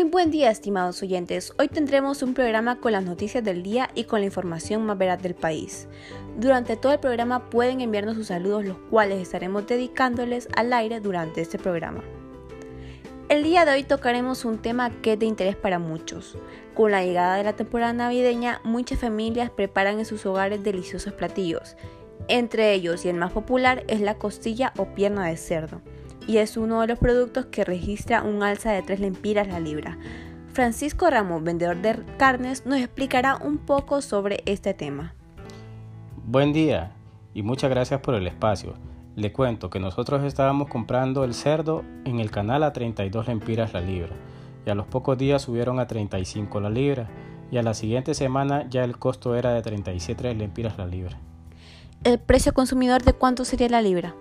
Muy buen día, estimados oyentes. Hoy tendremos un programa con las noticias del día y con la información más veraz del país. Durante todo el programa pueden enviarnos sus saludos, los cuales estaremos dedicándoles al aire durante este programa. El día de hoy tocaremos un tema que es de interés para muchos. Con la llegada de la temporada navideña, muchas familias preparan en sus hogares deliciosos platillos. Entre ellos, y el más popular, es la costilla o pierna de cerdo y es uno de los productos que registra un alza de 3 lempiras la libra. Francisco Ramos, vendedor de carnes, nos explicará un poco sobre este tema. Buen día y muchas gracias por el espacio. Le cuento que nosotros estábamos comprando el cerdo en el canal a 32 lempiras la libra y a los pocos días subieron a 35 la libra y a la siguiente semana ya el costo era de 37 lempiras la libra. ¿El precio consumidor de cuánto sería la libra?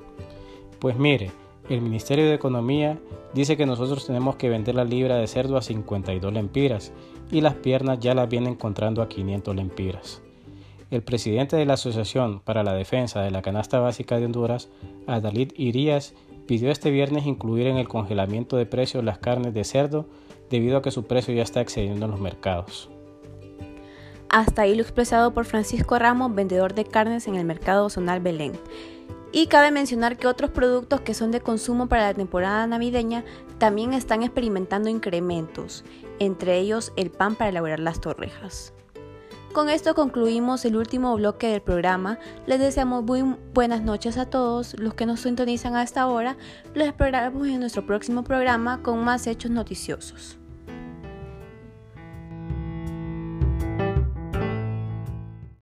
Pues mire, el Ministerio de Economía dice que nosotros tenemos que vender la libra de cerdo a 52 lempiras y las piernas ya las vienen encontrando a 500 lempiras. El presidente de la Asociación para la Defensa de la Canasta Básica de Honduras, Adalid Irías, pidió este viernes incluir en el congelamiento de precios las carnes de cerdo debido a que su precio ya está excediendo en los mercados. Hasta ahí lo expresado por Francisco Ramos, vendedor de carnes en el mercado zonal Belén. Y cabe mencionar que otros productos que son de consumo para la temporada navideña también están experimentando incrementos, entre ellos el pan para elaborar las torrejas. Con esto concluimos el último bloque del programa. Les deseamos muy buenas noches a todos los que nos sintonizan a esta hora. Los esperamos en nuestro próximo programa con más hechos noticiosos.